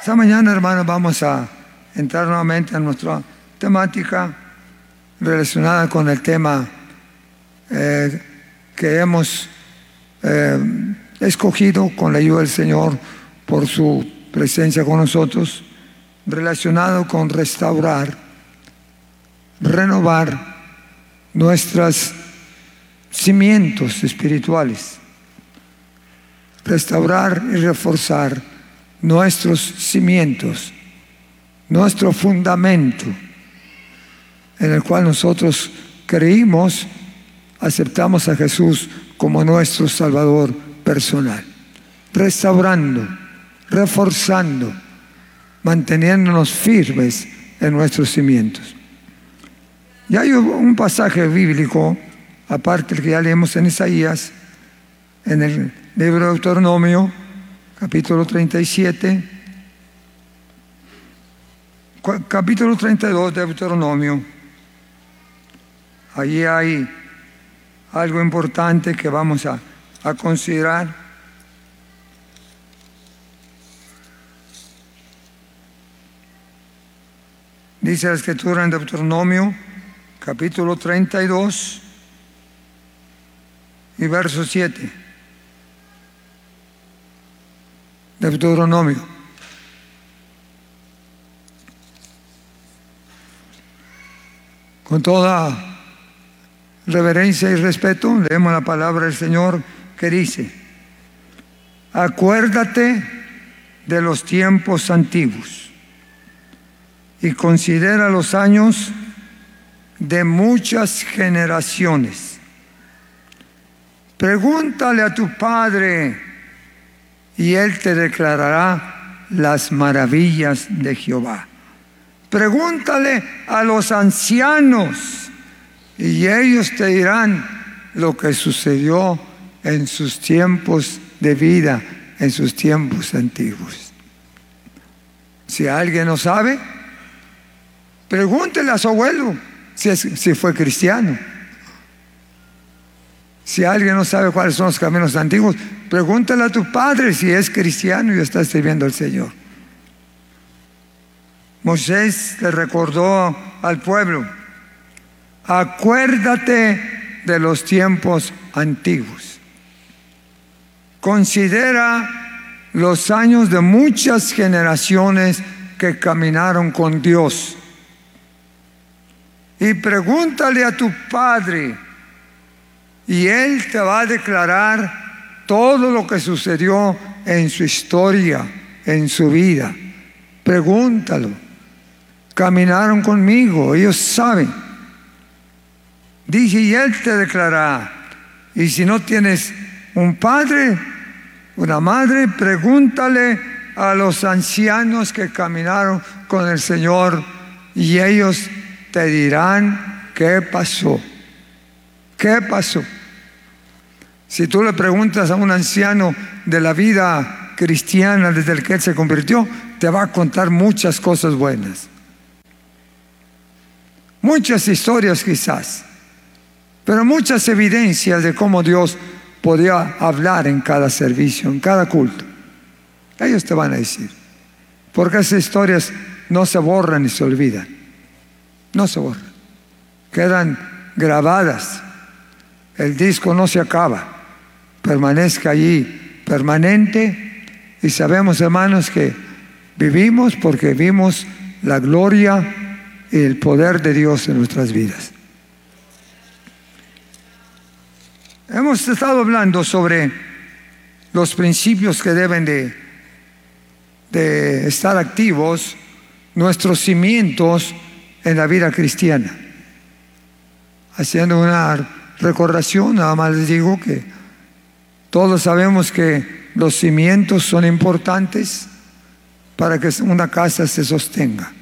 Esta mañana, hermanos, vamos a entrar nuevamente a nuestra temática relacionada con el tema eh, que hemos eh, escogido con la ayuda del Señor por su presencia con nosotros, relacionado con restaurar, renovar nuestros cimientos espirituales, restaurar y reforzar nuestros cimientos, nuestro fundamento, en el cual nosotros creímos, aceptamos a Jesús como nuestro Salvador personal, restaurando, reforzando, manteniéndonos firmes en nuestros cimientos. Y hay un pasaje bíblico, aparte que ya leemos en Isaías, en el libro de Deuteronomio, capítulo 37, capítulo 32 de Deuteronomio. Allí hay algo importante que vamos a, a considerar. Dice la escritura en Deuteronomio, capítulo 32 y verso 7. Deuteronomio. Con toda reverencia y respeto, leemos la palabra del Señor que dice, acuérdate de los tiempos antiguos y considera los años de muchas generaciones. Pregúntale a tu padre, y Él te declarará las maravillas de Jehová. Pregúntale a los ancianos y ellos te dirán lo que sucedió en sus tiempos de vida, en sus tiempos antiguos. Si alguien no sabe, pregúntele a su abuelo si, si fue cristiano. Si alguien no sabe cuáles son los caminos antiguos, pregúntale a tu padre si es cristiano y está sirviendo al Señor. Moisés le recordó al pueblo, acuérdate de los tiempos antiguos. Considera los años de muchas generaciones que caminaron con Dios. Y pregúntale a tu padre, y Él te va a declarar todo lo que sucedió en su historia, en su vida. Pregúntalo. Caminaron conmigo, ellos saben. Dije, y Él te declarará. Y si no tienes un padre, una madre, pregúntale a los ancianos que caminaron con el Señor y ellos te dirán qué pasó. ¿Qué pasó? Si tú le preguntas a un anciano de la vida cristiana desde el que él se convirtió, te va a contar muchas cosas buenas. Muchas historias quizás, pero muchas evidencias de cómo Dios podía hablar en cada servicio, en cada culto. Ellos te van a decir, porque esas historias no se borran ni se olvidan, no se borran, quedan grabadas, el disco no se acaba permanezca allí permanente y sabemos, hermanos, que vivimos porque vimos la gloria y el poder de Dios en nuestras vidas. Hemos estado hablando sobre los principios que deben de, de estar activos, nuestros cimientos en la vida cristiana. Haciendo una recordación, nada más les digo que todos sabemos que los cimientos son importantes para que una casa se sostenga.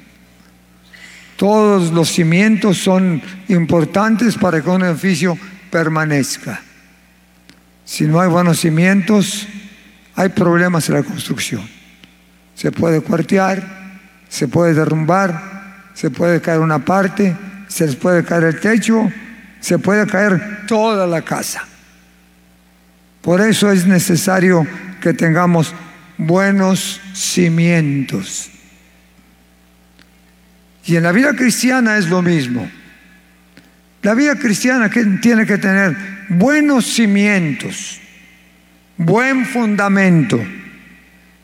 Todos los cimientos son importantes para que un edificio permanezca. Si no hay buenos cimientos, hay problemas en la construcción. Se puede cuartear, se puede derrumbar, se puede caer una parte, se les puede caer el techo, se puede caer toda la casa. Por eso es necesario que tengamos buenos cimientos. Y en la vida cristiana es lo mismo. La vida cristiana tiene que tener buenos cimientos, buen fundamento.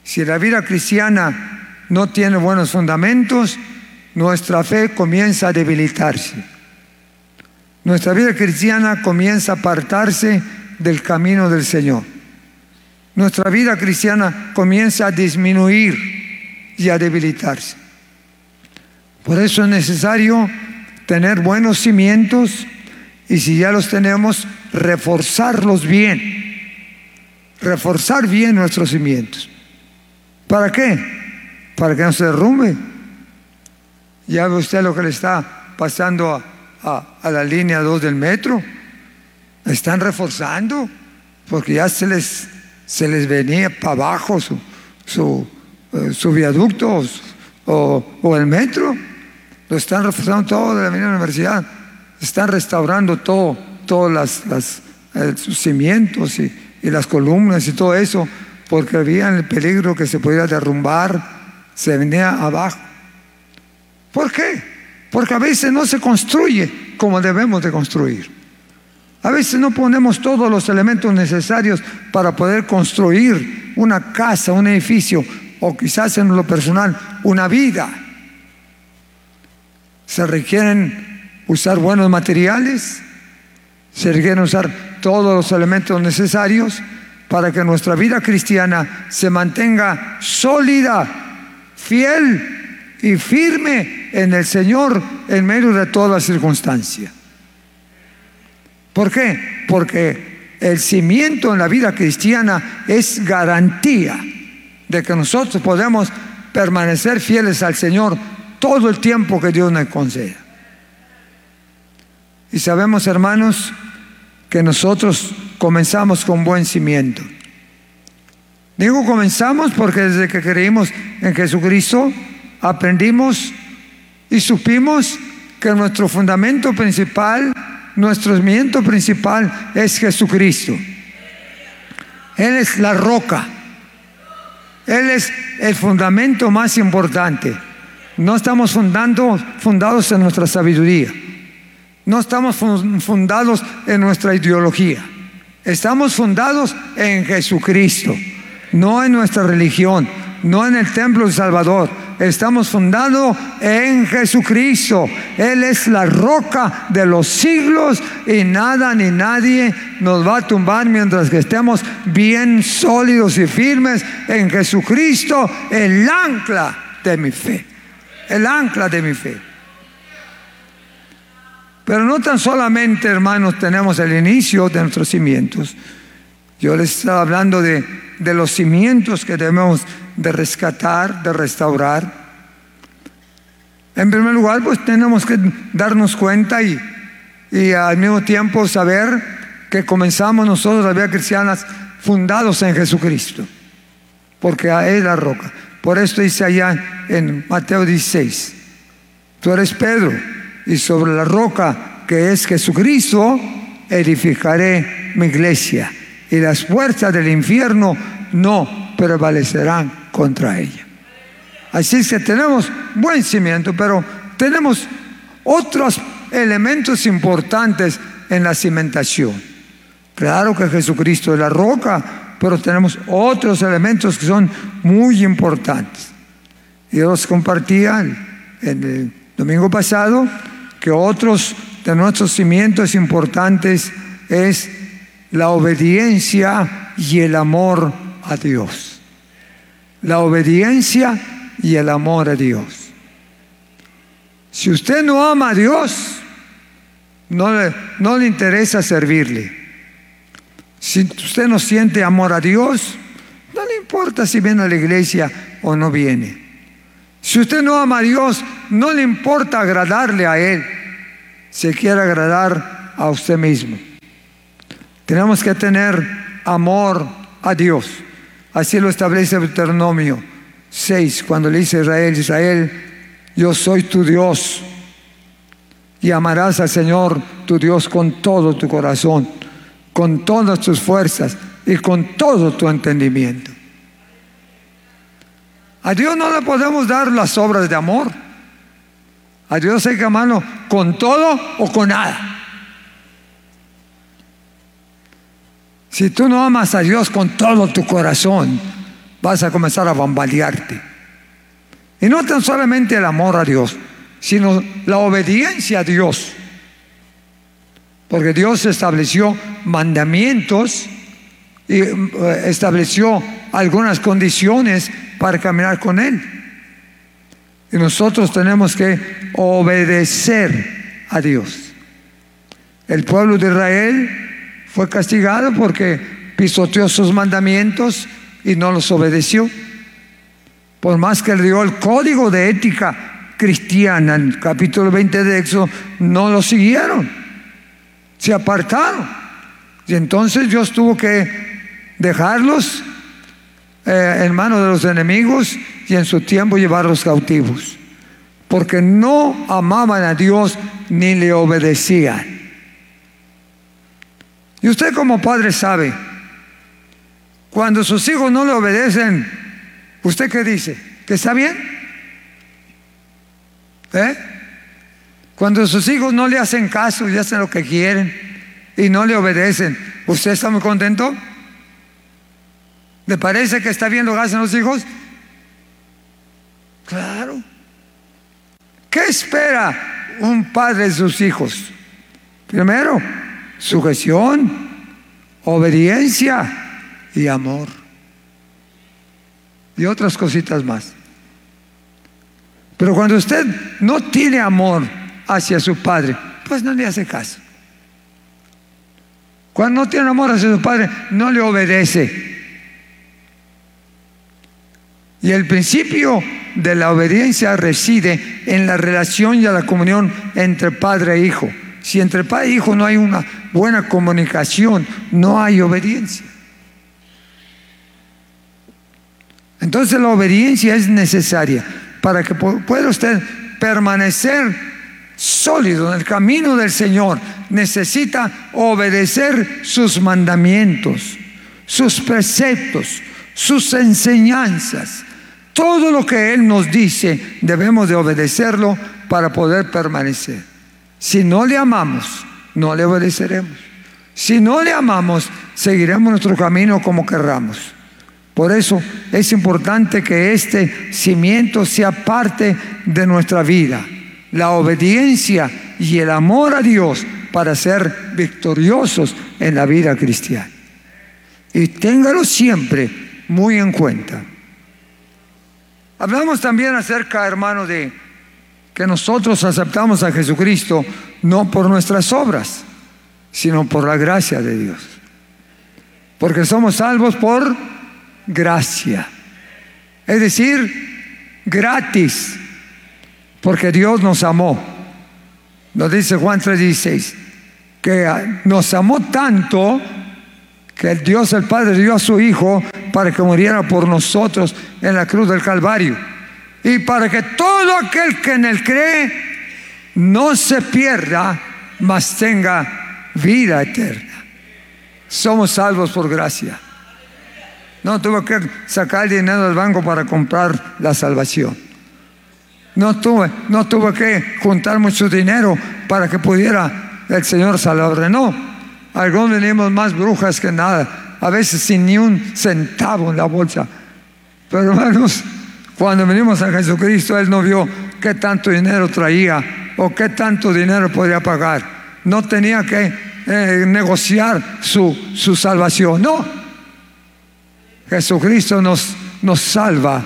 Si la vida cristiana no tiene buenos fundamentos, nuestra fe comienza a debilitarse. Nuestra vida cristiana comienza a apartarse del camino del Señor. Nuestra vida cristiana comienza a disminuir y a debilitarse. Por eso es necesario tener buenos cimientos y si ya los tenemos, reforzarlos bien. Reforzar bien nuestros cimientos. ¿Para qué? Para que no se derrumbe. Ya ve usted lo que le está pasando a, la línea 2 del metro. Están reforzando porque ya se les, se les venía para abajo su, su, eh, viaducto o, o el metro. Lo están reforzando todo de la misma universidad. Están restaurando todo, todos las, las eh, sus cimientos y, y, las columnas y todo eso, porque había el peligro que se pudiera derrumbar, se venía abajo. ¿Por qué? Porque a veces no se construye como debemos de construir. A veces no ponemos todos los elementos necesarios para poder construir una casa, un edificio o quizás en lo personal una vida. Se requieren usar buenos materiales, se requieren usar todos los elementos necesarios para que nuestra vida cristiana se mantenga sólida, fiel y firme en el Señor en medio de toda circunstancia. ¿Por qué? Porque el cimiento en la vida cristiana es garantía de que nosotros podemos permanecer fieles al Señor todo el tiempo que Dios nos conceda. Y sabemos, hermanos, que nosotros comenzamos con buen cimiento. Digo comenzamos porque desde que creímos en Jesucristo aprendimos y supimos que nuestro fundamento principal, nuestro cimiento principal es Jesucristo. Él es la roca. Él es el fundamento más importante. No estamos fundados en nuestra sabiduría. No estamos fundados en nuestra ideología. Estamos fundados en Jesucristo, no en nuestra religión, no en el templo del Salvador. Estamos fundados en Jesucristo. Él es la roca de los siglos y nada ni nadie nos va a tumbar mientras que estemos bien sólidos y firmes en Jesucristo, el ancla de mi fe el ancla de mi fe. Pero no tan solamente, hermanos, tenemos el inicio de nuestros cimientos. Yo les estaba hablando de, de los cimientos que debemos de rescatar, de restaurar. En primer lugar, pues tenemos que darnos cuenta y, y al mismo tiempo saber que comenzamos nosotros, las vidas cristianas, fundados en Jesucristo, porque Él la roca. Por esto dice allá en Mateo 16, tú eres Pedro y sobre la roca que es Jesucristo edificaré mi iglesia y las puertas del infierno no prevalecerán contra ella. Así es que tenemos buen cimiento, pero tenemos otros elementos importantes en la cimentación. Claro que Jesucristo es la roca, pero tenemos otros elementos que son muy importantes. Y los compartía el domingo pasado que otros de nuestros cimientos importantes es la obediencia y el amor a Dios. La obediencia y el amor a Dios. Si usted no ama a Dios, no le, interesa servirle. Si usted no siente amor a Dios, no le importa si viene a la iglesia o no viene. Si usted no ama a Dios, no le importa agradarle a Él. Se quiere agradar a usted mismo. Tenemos que tener amor a Dios. Así lo establece Deuteronomio 6, cuando le dice Israel, Israel, yo soy tu Dios. Y amarás al Señor tu Dios con todo tu corazón, con todas tus fuerzas y con todo tu entendimiento. A Dios no le podemos dar las obras de amor. A Dios hay que amarlo con todo o con nada. Si tú no amas a Dios con todo tu corazón, vas a comenzar a bambalearte. Y no tan solamente el amor a Dios, sino la obediencia a Dios. Porque Dios estableció mandamientos y eh, estableció algunas condiciones para caminar con Él. Y nosotros tenemos que obedecer a Dios. El pueblo de Israel fue castigado porque pisoteó sus mandamientos y no los obedeció. Por más que le dio el código de ética cristiana en el capítulo 20 de Éxodo, no lo siguieron. Se apartaron. Y entonces Dios tuvo que dejarlos eh, en manos de los enemigos y en su tiempo llevarlos cautivos. Porque no amaban a Dios ni le obedecían. Y usted como padre sabe, cuando sus hijos no le obedecen, ¿usted qué dice? ¿Que está bien? ¿Eh? Cuando sus hijos no le hacen caso y hacen lo que quieren y no le obedecen, ¿usted está muy contento? ¿Le parece que está bien lo que hacen los hijos? Claro. ¿Qué espera un padre de sus hijos? Primero, sujeción, obediencia y amor. Y otras cositas más. Pero cuando usted no tiene amor hacia su padre, pues no le hace caso. Cuando no tiene amor hacia su padre, no le obedece. Y el principio de la obediencia reside en la relación y la comunión entre padre e hijo. Si entre padre e hijo no hay una buena comunicación, no hay obediencia. Entonces la obediencia es necesaria para que pueda usted permanecer sólido en el camino del Señor. Necesita obedecer sus mandamientos, sus preceptos, sus enseñanzas. Todo lo que Él nos dice debemos de obedecerlo para poder permanecer. Si no le amamos, no le obedeceremos. Si no le amamos, seguiremos nuestro camino como querramos. Por eso es importante que este cimiento sea parte de nuestra vida. La obediencia y el amor a Dios para ser victoriosos en la vida cristiana. Y téngalo siempre muy en cuenta. Hablamos también acerca, hermano, de que nosotros aceptamos a Jesucristo no por nuestras obras, sino por la gracia de Dios. Porque somos salvos por gracia. Es decir, gratis. Porque Dios nos amó. Nos dice Juan 3:16, que nos amó tanto que Dios el Padre dio a su Hijo para que muriera por nosotros en la cruz del Calvario y para que todo aquel que en él cree no se pierda, mas tenga vida eterna. Somos salvos por gracia. No tuve que sacar dinero del banco para comprar la salvación. No tuve, no tuve que juntar mucho dinero para que pudiera el Señor salvarme. No, algunos venimos más brujas que nada, a veces sin ni un centavo en la bolsa. Pero hermanos, cuando venimos a Jesucristo, Él no vio qué tanto dinero traía o qué tanto dinero podía pagar. No tenía que eh, negociar su, su salvación. No. Jesucristo nos, nos salva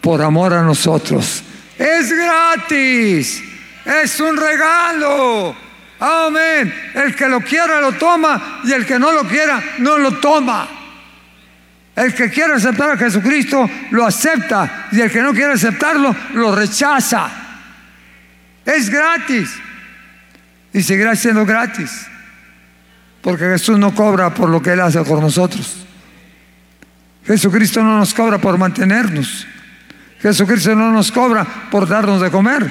por amor a nosotros. Es gratis. Es un regalo. Amén. El que lo quiera lo toma y el que no lo quiera no lo toma. El que quiere aceptar a Jesucristo lo acepta y el que no quiere aceptarlo lo rechaza. Es gratis y seguirá siendo gratis porque Jesús no cobra por lo que Él hace por nosotros. Jesucristo no nos cobra por mantenernos. Jesucristo no nos cobra por darnos de comer.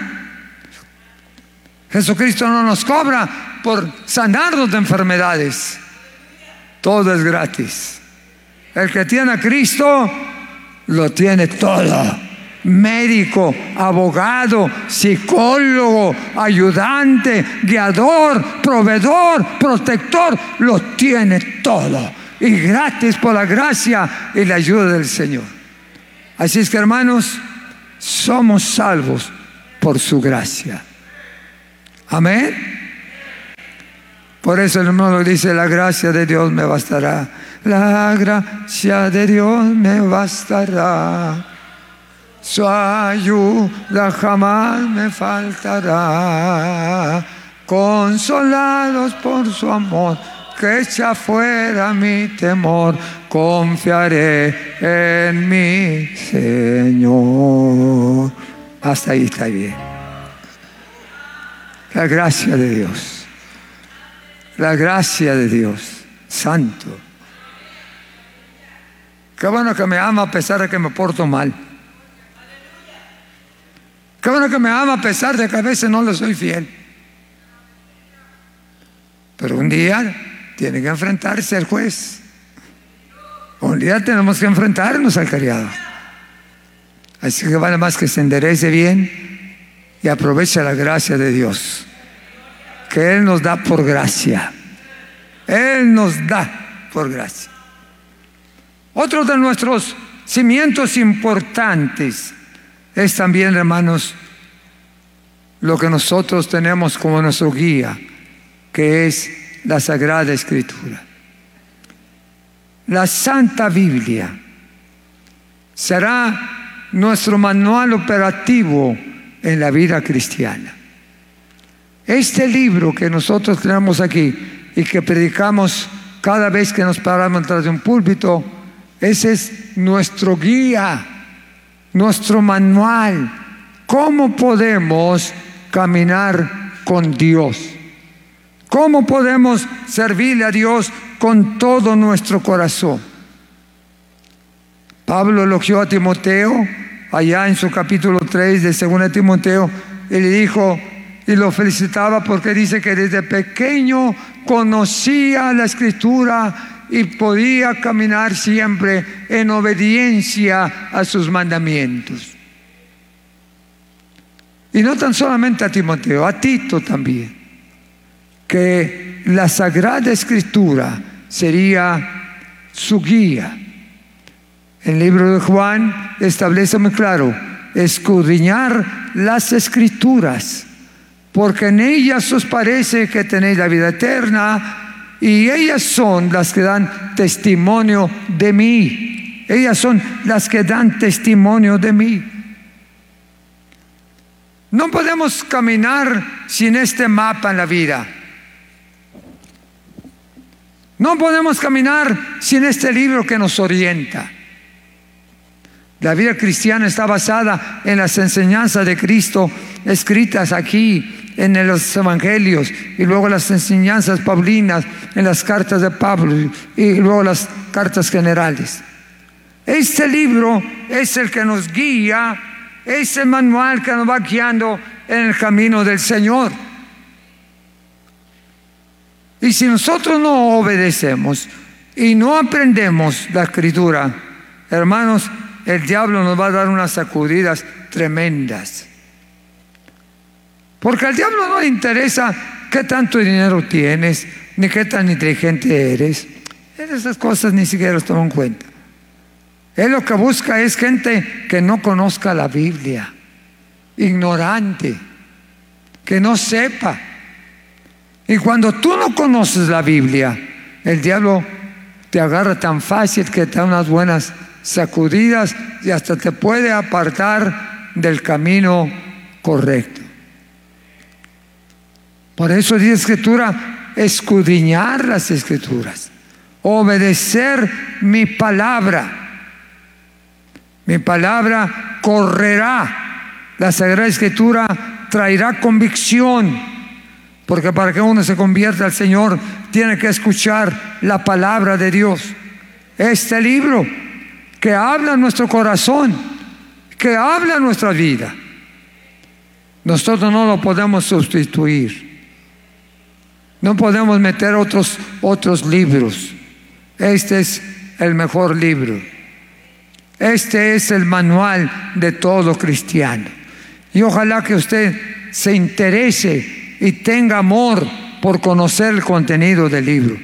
Jesucristo no nos cobra por sanarnos de enfermedades. Todo es gratis. El que tiene a Cristo lo tiene todo. Médico, abogado, psicólogo, ayudante, guiador, proveedor, protector, lo tiene todo. Y gratis por la gracia y la ayuda del Señor. Así es que hermanos, somos salvos por su gracia. Amén. Por eso el hermano dice, la gracia de Dios me bastará. La gracia de Dios me bastará. Su ayuda jamás me faltará. Consolados por su amor, que echa fuera mi temor, confiaré en mi Señor. Hasta ahí está bien. La gracia de Dios. La gracia de Dios. Santo. Qué bueno que me ama a pesar de que me porto mal. Qué bueno que me ama a pesar de que a veces no le soy fiel. Pero un día tiene que enfrentarse al juez. Un día tenemos que enfrentarnos al criado. Así que vale más que se enderece bien y aproveche la gracia de Dios. Que Él nos da por gracia. Él nos da por gracia. Otro de nuestros cimientos importantes es también, hermanos, lo que nosotros tenemos como nuestro guía, que es la Sagrada Escritura. La Santa Biblia será nuestro manual operativo en la vida cristiana. Este libro que nosotros tenemos aquí y que predicamos cada vez que nos paramos tras de un púlpito, ese es nuestro guía, nuestro manual. ¿Cómo podemos caminar con Dios? ¿Cómo podemos servirle a Dios con todo nuestro corazón? Pablo elogió a Timoteo allá en su capítulo 3 de 2 Timoteo y le dijo y lo felicitaba porque dice que desde pequeño conocía la escritura y podía caminar siempre en obediencia a sus mandamientos. Y no tan solamente a Timoteo, a Tito también, que la Sagrada Escritura sería su guía. El libro de Juan establece muy claro, escudriñar las escrituras, porque en ellas os parece que tenéis la vida eterna y ellas son las que dan testimonio de mí. Ellas son las que dan testimonio de mí. No podemos caminar sin este mapa en la vida. No podemos caminar sin este libro que nos orienta. La vida cristiana está basada en las enseñanzas de Cristo escritas aquí en los evangelios y luego las enseñanzas paulinas en las cartas de Pablo y luego las cartas generales. Este libro es el que nos guía, es el manual que nos va guiando en el camino del Señor. Y si nosotros no obedecemos y no aprendemos la escritura, hermanos, el diablo nos va a dar unas sacudidas tremendas. Porque al diablo no le interesa qué tanto dinero tienes, ni qué tan inteligente eres. Esas cosas ni siquiera las toma en cuenta. Él lo que busca es gente que no conozca la Biblia, ignorante, que no sepa. Y cuando tú no conoces la Biblia, el diablo te agarra tan fácil que te da unas buenas sacudidas y hasta te puede apartar del camino correcto. Por eso dice escritura, escudriñar las escrituras. obedecer mi palabra. Mi palabra correrá. La Sagrada Escritura traerá convicción. Porque para que uno se convierta al Señor, tiene que escuchar la palabra de Dios. Este libro que habla nuestro corazón, que habla nuestra vida. Nosotros no lo podemos sustituir. No podemos meter otros, otros libros. Este es el mejor libro. Este es el manual de todo cristiano. Y ojalá que usted se interese y tenga amor por conocer el contenido del libro.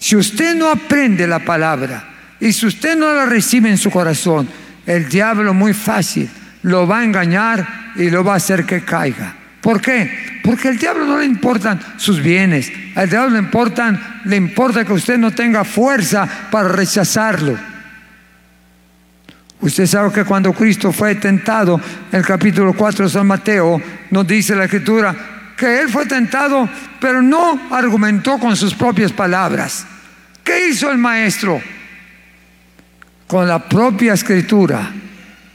Si usted no aprende la palabra y si usted no la recibe en su corazón, el diablo muy fácil lo va a engañar y lo va a hacer que caiga. ¿Por qué? Porque al diablo no le importan sus bienes, al diablo le importan, le importa que usted no tenga fuerza para rechazarlo. Usted sabe que cuando Cristo fue tentado, en el capítulo 4 de San Mateo, nos dice la escritura que él fue tentado, pero no argumentó con sus propias palabras. ¿Qué hizo el maestro? Con la propia escritura,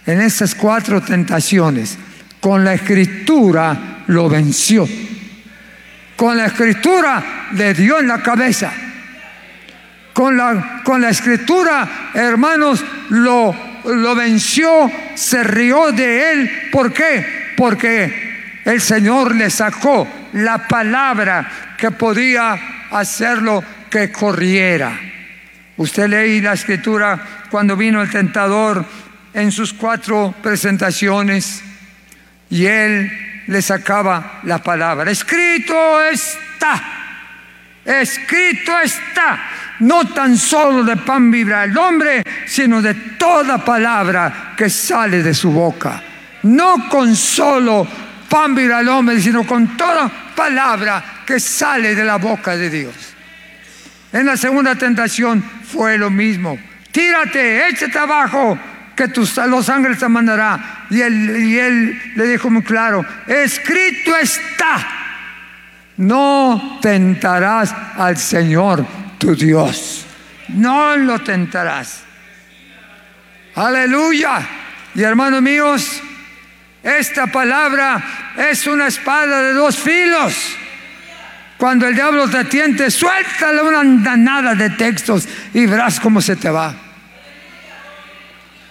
en esas cuatro tentaciones, con la escritura lo venció. Con la escritura le dio en la cabeza. Con la, con la escritura, hermanos, lo, lo venció, se rió de él. ¿Por qué? Porque el Señor le sacó la palabra que podía hacerlo que corriera. Usted leí la escritura cuando vino el tentador en sus cuatro presentaciones y él le sacaba la palabra. Escrito está, escrito está. No tan solo de pan vibra el hombre, sino de toda palabra que sale de su boca. No con solo pan vibra el hombre, sino con toda palabra que sale de la boca de Dios. En la segunda tentación fue lo mismo. Tírate, échate abajo, que tus, los ángeles te mandará. Y él, y él le dijo muy claro, escrito está, no tentarás al Señor tu Dios. No lo tentarás. Aleluya. Y hermanos míos, esta palabra es una espada de dos filos. Cuando el diablo te tiente, suéltale una andanada de textos y verás cómo se te va.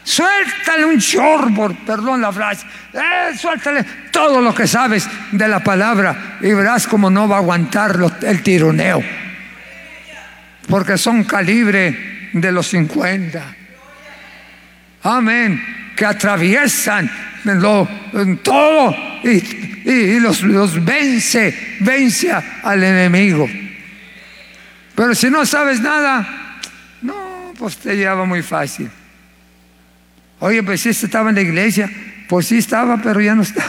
Suéltale un chorro, perdón la frase. Eh, suéltale todo lo que sabes de la palabra y verás cómo no va a aguantar el tironeo. Porque son calibre de los 50. Amén. Que atraviesan todo y, los, los vence, vence al enemigo. Pero si no sabes nada, no, pues te lleva muy fácil. Oye, pues si este estaba en la iglesia, pues sí estaba, pero ya no está.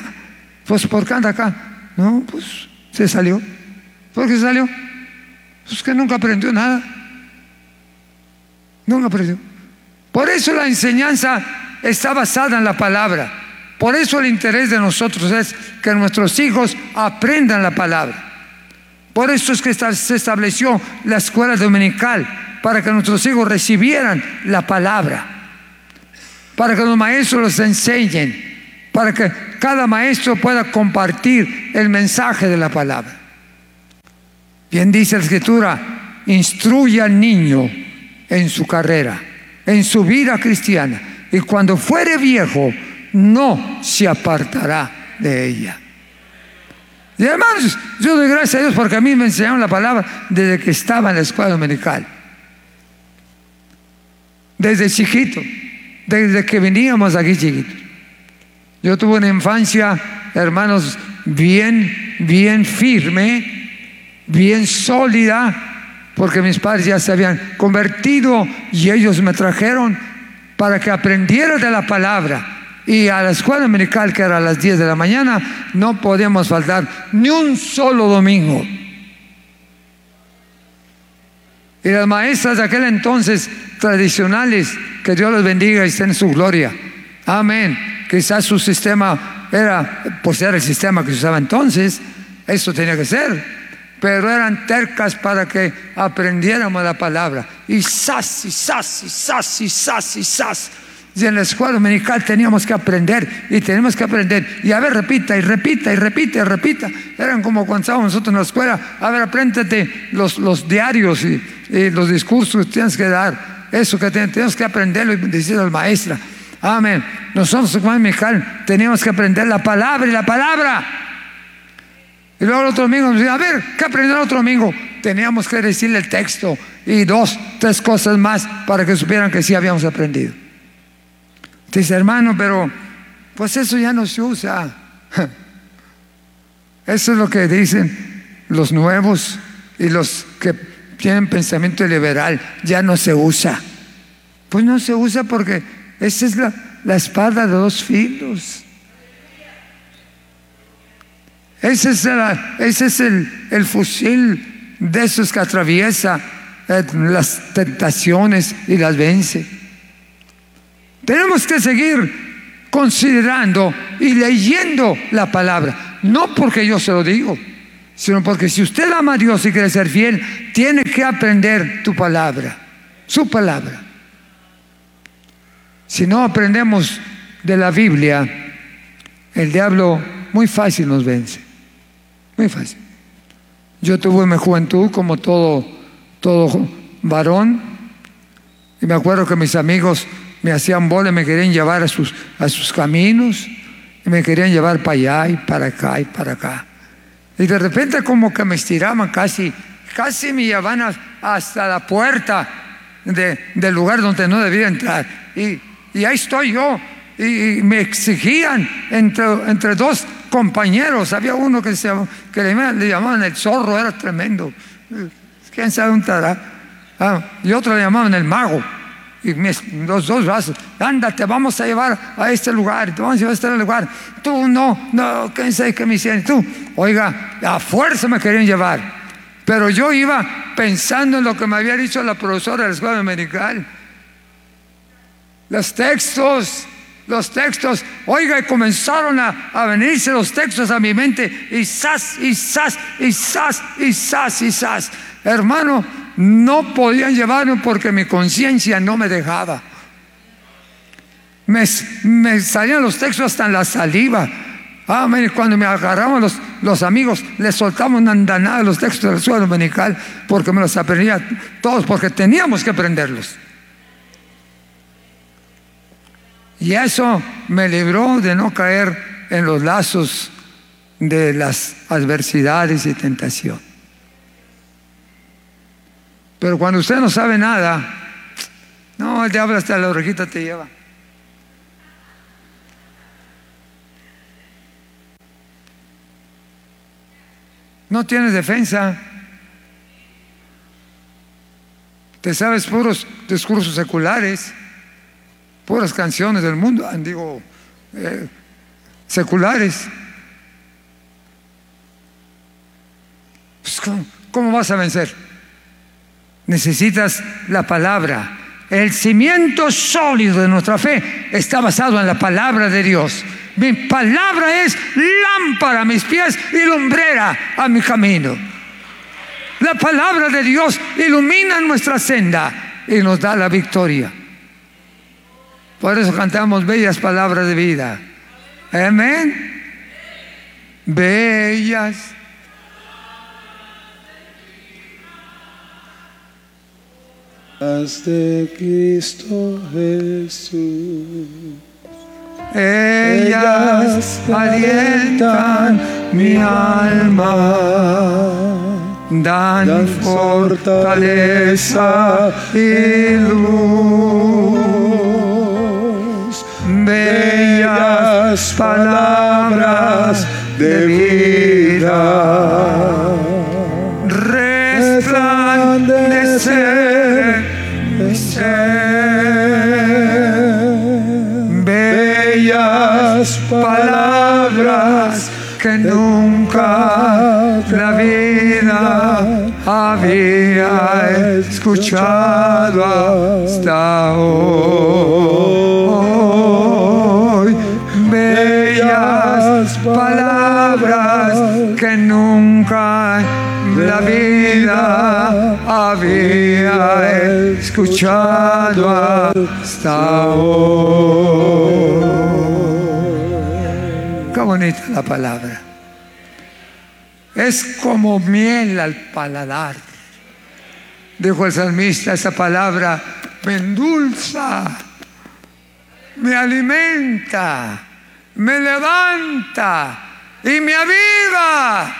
Pues ¿por qué anda acá? No, pues se salió. ¿Por qué salió? Pues que nunca aprendió nada. Nunca aprendió. Por eso la enseñanza está basada en la palabra. Por eso el interés de nosotros es que nuestros hijos aprendan la palabra. Por eso es que se estableció la escuela dominical, para que nuestros hijos recibieran la palabra para que los maestros los enseñen, para que cada maestro pueda compartir el mensaje de la palabra. Bien dice la escritura, instruye al niño en su carrera, en su vida cristiana, y cuando fuere viejo, no se apartará de ella. Y además, yo doy gracias a Dios porque a mí me enseñaron la palabra desde que estaba en la escuela dominical. Desde chiquito desde que veníamos aquí chiquitos. Yo tuve una infancia, hermanos, bien, bien firme, bien sólida, porque mis padres ya se habían convertido y ellos me trajeron para que aprendiera de la palabra. Y a la escuela dominical, que era a las 10 de la mañana, no podíamos faltar ni un solo domingo. Y las maestras de aquel entonces tradicionales, que Dios los bendiga y estén en su gloria. Amén. Quizás su sistema era, pues era el sistema que se usaba entonces, eso tenía que ser. pero eran tercas para que aprendiéramos la palabra. Y sas, y sas, y sas, y sas, y sas. En la escuela dominical teníamos que aprender y tenemos que aprender. Y a ver, repita y repita y repita y repita. Eran como cuando estábamos nosotros en la escuela. A ver, apréndete los, los diarios y, los discursos que tienes que dar. Eso que tenemos que aprenderlo y decir al maestra. Amén. Nosotros, como Dominical, teníamos que aprender la palabra y la palabra. Y luego el otro domingo nos decía, a ver, ¿qué aprender el otro domingo? Teníamos que decirle el texto y dos, tres cosas más para que supieran que sí habíamos aprendido. Dice, hermano, pero pues eso ya no se usa. Eso es lo que dicen los nuevos y los que tienen pensamiento liberal. Ya no se usa. Pues no se usa porque esa es la, la espada de dos filos. Ese es, ese es el, el, fusil de esos que atraviesa eh, las tentaciones y las vence. Tenemos que seguir considerando y leyendo la palabra. No porque yo se lo digo, sino porque si usted ama a Dios y quiere ser fiel, tiene que aprender tu palabra, su palabra. Si no aprendemos de la Biblia, el diablo muy fácil nos vence. Muy fácil. Yo tuve mi juventud como todo, todo varón y me acuerdo que mis amigos me hacían bola me querían llevar a sus, a sus caminos y me querían llevar para allá y para acá y para acá. Y de repente como que me estiraban casi, casi me llevaban hasta la puerta del lugar donde no debía entrar. Y, ahí estoy yo. Y, me exigían entre, entre dos compañeros. Había uno que, se, que le, llamaban el zorro, era tremendo. ¿Quién sabe un ah, y otro le llamaban el mago y los dos brazos, ándate, vamos a llevar a este lugar, te vamos a llevar a este lugar. Tú no, no, quién sabe qué me hicieron. Tú, oiga, a fuerza me querían llevar. Pero yo iba pensando en lo que me había dicho la profesora de la escuela dominical. Los textos, los textos, oiga, y comenzaron a, a, venirse los textos a mi mente, y sas, y sas, y sas, y sas, y sas. Hermano, no podían llevarme porque mi conciencia no me dejaba. Me, salían los textos hasta en la saliva. Ah, cuando me agarraban los, amigos, les soltamos una andanada los textos del suelo dominical porque me los aprendía todos, porque teníamos que aprenderlos. Y eso me libró de no caer en los lazos de las adversidades y tentación. Pero cuando usted no sabe nada, no, el diablo hasta la orejita te lleva. No tienes defensa. Te sabes puros discursos seculares, puras canciones del mundo, digo, eh, seculares. Pues, ¿Cómo vas a vencer? Necesitas la palabra. El cimiento sólido de nuestra fe está basado en la palabra de Dios. Mi palabra es lámpara a mis pies y lumbrera a mi camino. La palabra de Dios ilumina nuestra senda y nos da la victoria. Por eso cantamos bellas palabras de vida. Amén. Bellas de Cristo Jesús. Ellas alientan mi alma, dan, fortaleza y luz. Bellas palabras de vida resplandecer la vida había escuchado hasta hoy. Bellas palabras que nunca la vida había escuchado hasta hoy. Qué bonita la palabra. Es como miel al paladar. Dijo el salmista, esa palabra me endulza, me alimenta, me levanta y me aviva.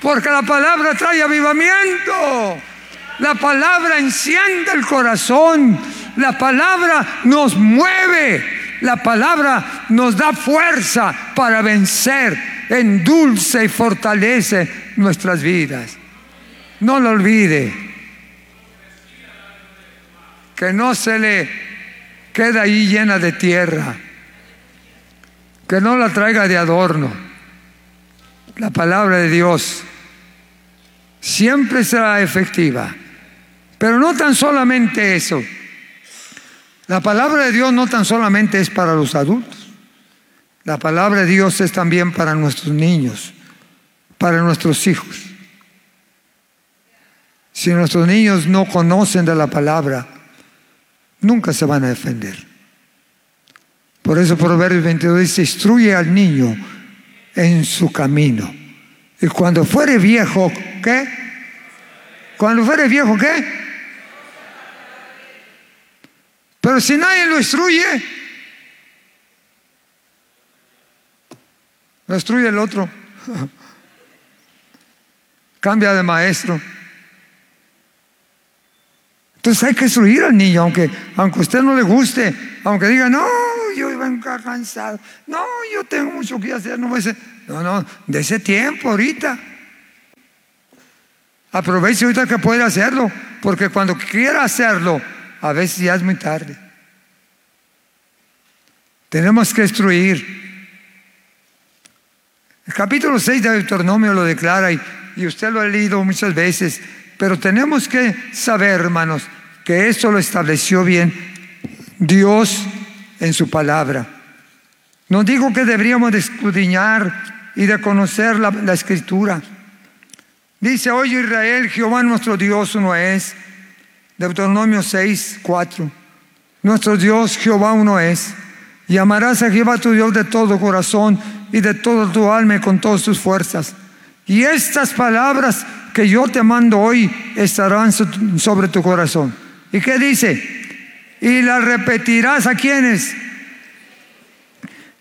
Porque la palabra trae avivamiento. La palabra enciende el corazón. La palabra nos mueve. La palabra nos da fuerza para vencer. Endulce y fortalece nuestras vidas. No lo olvide. Que no se le quede ahí llena de tierra. Que no la traiga de adorno. La palabra de Dios siempre será efectiva. Pero no tan solamente eso. La palabra de Dios no tan solamente es para los adultos. La palabra de Dios es también para nuestros niños, para nuestros hijos. Si nuestros niños no conocen de la palabra, nunca se van a defender. Por eso Proverbios 22 dice, instruye al niño en su camino. Y cuando fuere viejo, ¿qué? Cuando fuere viejo, ¿qué? Pero si nadie lo instruye, lo instruye el otro. Cambia de maestro. Entonces hay que instruir al niño, aunque, aunque usted no le guste, aunque diga, no, yo vengo cansado, no, yo tengo mucho que hacer, no No, no, de ese tiempo ahorita. Aproveche ahorita que puede hacerlo, porque cuando quiera hacerlo, a veces ya es muy tarde. Tenemos que instruir. Capítulo 6 de Deuteronomio lo declara y, y usted lo ha leído muchas veces, pero tenemos que saber, hermanos, que esto lo estableció bien Dios en su palabra. No digo que deberíamos de escudriñar y de conocer la, la escritura. Dice, oye Israel, Jehová nuestro Dios uno es. Deuteronomio 6, 4. Nuestro Dios Jehová uno es. Y amarás a Jehová tu Dios de todo corazón y de todo tu alma y con todas tus fuerzas. Y estas palabras que yo te mando hoy estarán sobre tu corazón. ¿Y qué dice? Y las repetirás a quienes.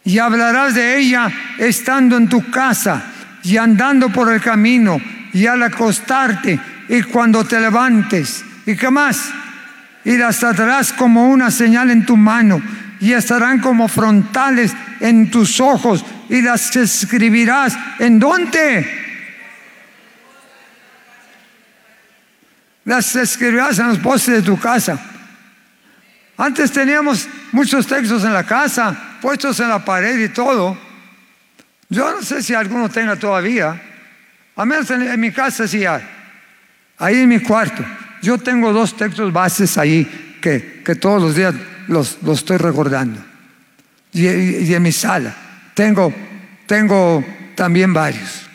Y hablarás de ella estando en tu casa y andando por el camino y al acostarte y cuando te levantes ¿Y qué más? Y las tratarás como una señal en tu mano y estarán como frontales en tus ojos y las escribirás. ¿En dónde? Las escribirás en los postes de tu casa. Antes teníamos muchos textos en la casa, puestos en la pared y todo. Yo no sé si alguno tenga todavía. A menos en, mi casa sí hay. Ahí en mi cuarto. Yo tengo dos textos bases ahí que, que todos los días los, los estoy recordando. Y, y, en mi sala tengo, tengo también varios.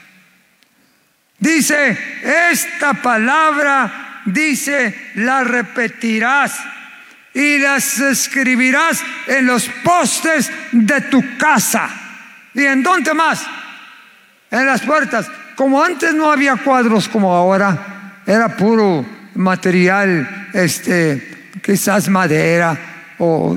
Dice, esta palabra, dice, la repetirás y las escribirás en los postes de tu casa. ¿Y en dónde más? En las puertas. Como antes no había cuadros como ahora, era puro material, este, quizás madera o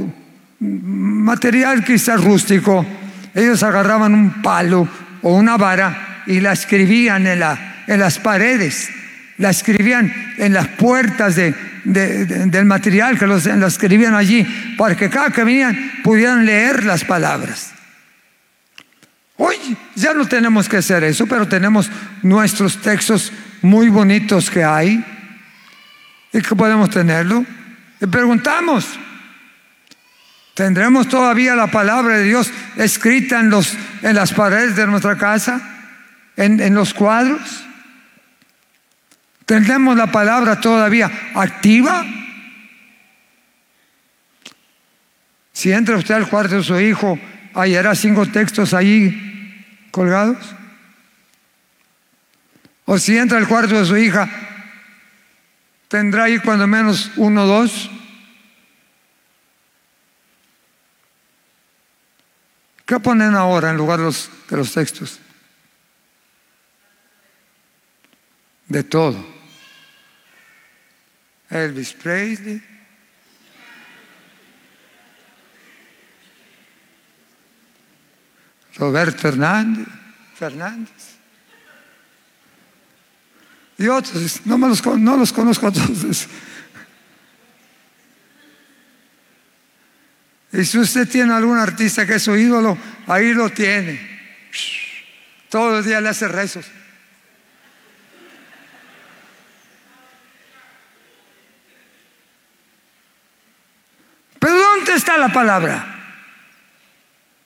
material quizás rústico. Ellos agarraban un palo o una vara y la escribían en, la, en las paredes, la escribían en las puertas de, del material que los, la escribían allí, para que cada que venían pudieran leer las palabras. Hoy ya no tenemos que hacer eso, pero tenemos nuestros textos muy bonitos que hay ¿Y que podemos tenerlo? Y preguntamos, ¿tendremos todavía la palabra de Dios escrita en, los, en las paredes de nuestra casa? ¿En, en los cuadros? ¿Tendremos la palabra todavía activa? Si entra usted al cuarto de su hijo, hallará cinco textos ahí colgados. O si entra al cuarto de su hija, tendrá ahí cuando menos uno o dos. ¿Qué ponen ahora en lugar de los, de los textos? De todo. Elvis Presley. Roberto Hernández, Fernández. Y otros, no, me los, no los conozco a todos. Y si usted tiene algún artista que es su ídolo, ahí lo tiene. Todos los días le hace rezos. Pero ¿dónde está la palabra?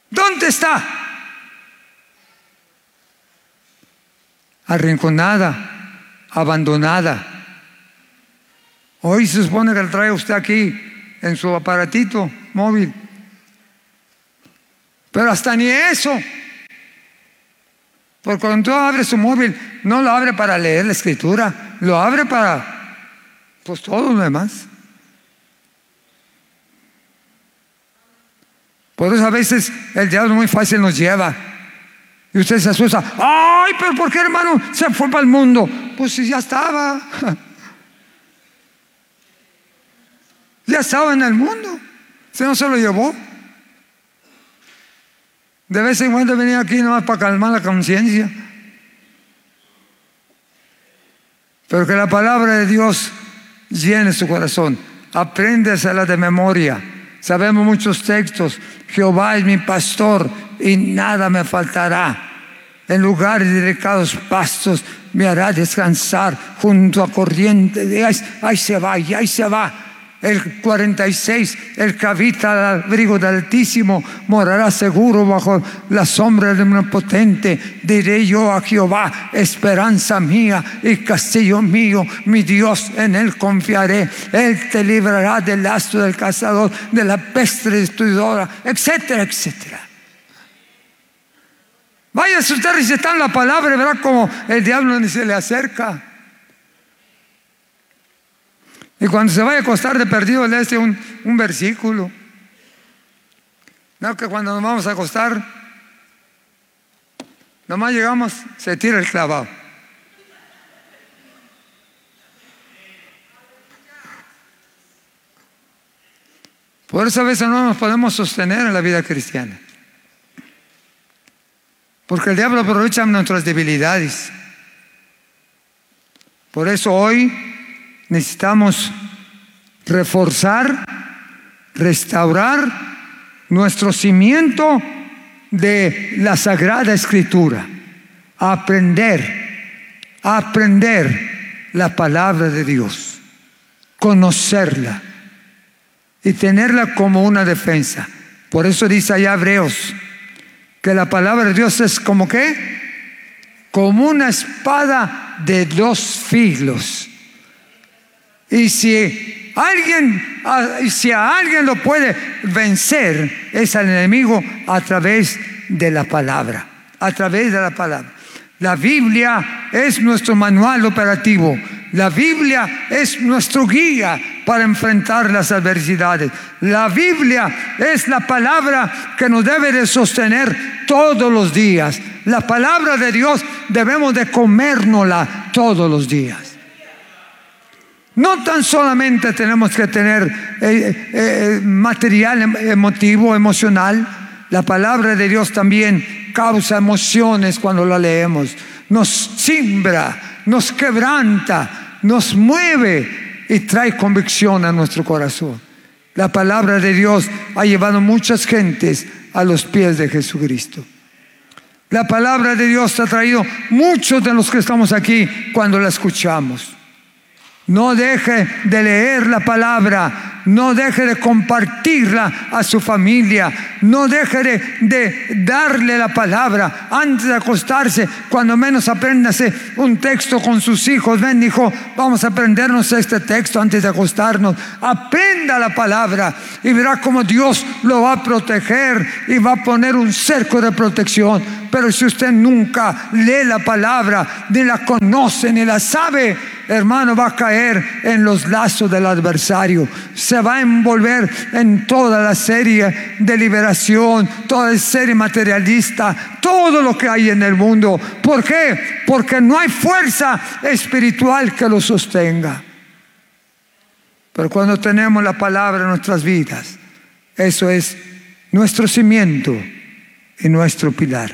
¿Dónde está? Arrinconada, abandonada. Hoy se supone que la trae usted aquí en su aparatito móvil. Pero hasta ni eso. Porque cuando tú abres su móvil, no lo abre para leer la escritura, lo abre para, pues todo lo demás. Por eso a veces el diablo muy fácil nos lleva. Y usted se asusta. Ay, pero ¿por qué hermano se fue para el mundo? Pues si ya estaba. Ya estaba en el mundo. Se no se lo llevó. De vez en cuando venía aquí nomás para calmar la conciencia. Pero que la palabra de Dios llene su corazón. Apréndesela de memoria. Sabemos muchos textos. Jehová es mi pastor y nada me faltará. En lugares delicados pastos me hará descansar junto a corriente ahí, ahí se va y ahí se va. El 46, el que habita al abrigo del Altísimo morará seguro bajo la sombra del Omnipotente. Diré yo a Jehová, esperanza mía y castillo mío, mi Dios, en él confiaré. Él te librará del lazo del cazador, de la peste destruidora, etcétera, etcétera. Vaya si usted la palabra verá como el diablo ni se le acerca. Y cuando se vaya a acostar de perdido, le hace un, un versículo. No, que cuando nos vamos a acostar, nomás llegamos, se tira el clavado. Por eso a veces no nos podemos sostener en la vida cristiana. Porque el diablo aprovecha nuestras debilidades. Por eso hoy necesitamos reforzar, restaurar nuestro cimiento de la Sagrada Escritura. Aprender, aprender la palabra de Dios, conocerla y tenerla como una defensa. Por eso dice allá Hebreos que la palabra de Dios es como qué? Como una espada de dos filos. Y si alguien, si a alguien lo puede vencer, es al enemigo a través de la palabra, a través de la palabra. La Biblia es nuestro manual operativo. La Biblia es nuestro guía para enfrentar las adversidades. La Biblia es la palabra que nos debe de sostener todos los días. La palabra de Dios debemos de comérnosla todos los días. No tan solamente tenemos que tener eh, eh, material emotivo, emocional, la palabra de Dios también causa emociones cuando la leemos. Nos simbra, nos quebranta, nos mueve y trae convicción a nuestro corazón. La palabra de Dios ha llevado muchas gentes a los pies de Jesucristo. La palabra de Dios ha traído muchos de los que estamos aquí cuando la escuchamos. No deje de leer la palabra, no deje de compartirla a su familia, no deje de, darle la palabra antes de acostarse, cuando menos apréndase un texto con sus hijos. Ven, hijo, vamos a aprendernos este texto antes de acostarnos. Aprenda la palabra y verá cómo Dios lo va a proteger y va a poner un cerco de protección. Pero si usted nunca lee la palabra, ni la conoce, ni la sabe, hermano, va a caer en los lazos del adversario. Se va a envolver en toda la serie de liberación, toda la serie materialista, todo lo que hay en el mundo. ¿Por qué? Porque no hay fuerza espiritual que lo sostenga. Pero cuando tenemos la palabra en nuestras vidas, eso es nuestro cimiento y nuestro pilar.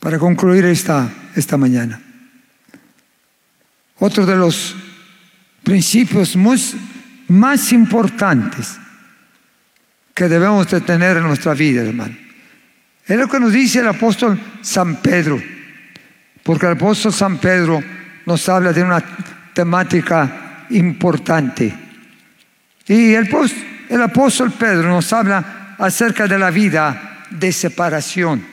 Para concluir esta, esta mañana, otro de los principios más importantes que debemos de tener en nuestra vida, hermano, es lo que nos dice el apóstol San Pedro porque el apóstol San Pedro nos habla de una temática importante. Y el, el apóstol Pedro nos habla acerca de la vida de separación,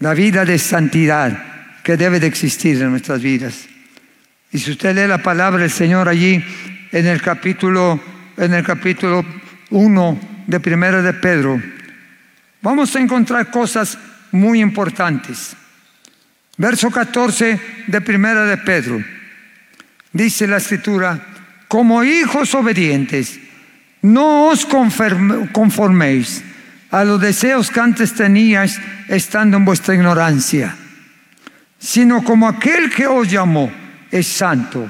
la vida de santidad que debe de existir en nuestras vidas. Y si usted lee la palabra del Señor allí en el capítulo en el capítulo 1 de Primera de Pedro, vamos a encontrar cosas muy importantes. Verso 14 de Primera de Pedro. Dice la escritura, como hijos obedientes, no os conforméis a los deseos que antes teníais estando en vuestra ignorancia, sino como aquel que os llamó es santo,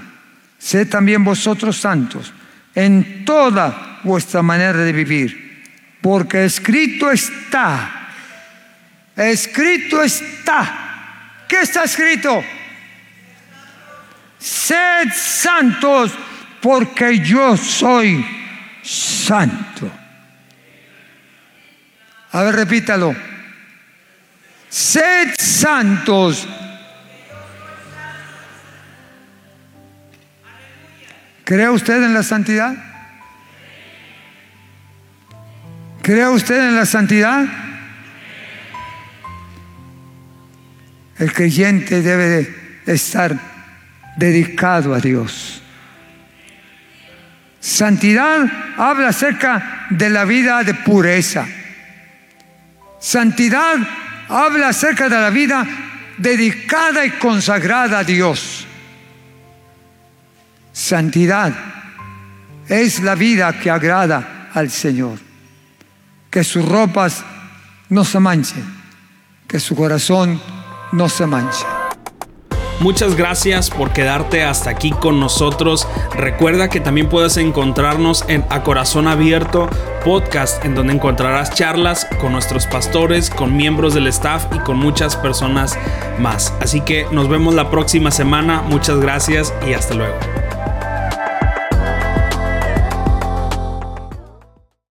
sé también vosotros santos en toda vuestra manera de vivir, porque escrito está, escrito está ¿Qué está escrito? Sed santos porque yo soy santo. A ver, repítalo. Sed santos. ¿Cree usted en la santidad? ¿Cree usted en la santidad? El creyente debe estar dedicado a Dios. Santidad habla acerca de la vida de pureza. Santidad habla acerca de la vida dedicada y consagrada a Dios. Santidad es la vida que agrada al Señor. Que sus ropas no se manchen, que su corazón no se manche. Muchas gracias por quedarte hasta aquí con nosotros. Recuerda que también puedes encontrarnos en A Corazón Abierto podcast, en donde encontrarás charlas con nuestros pastores, con miembros del staff y con muchas personas más. Así que nos vemos la próxima semana. Muchas gracias y hasta luego.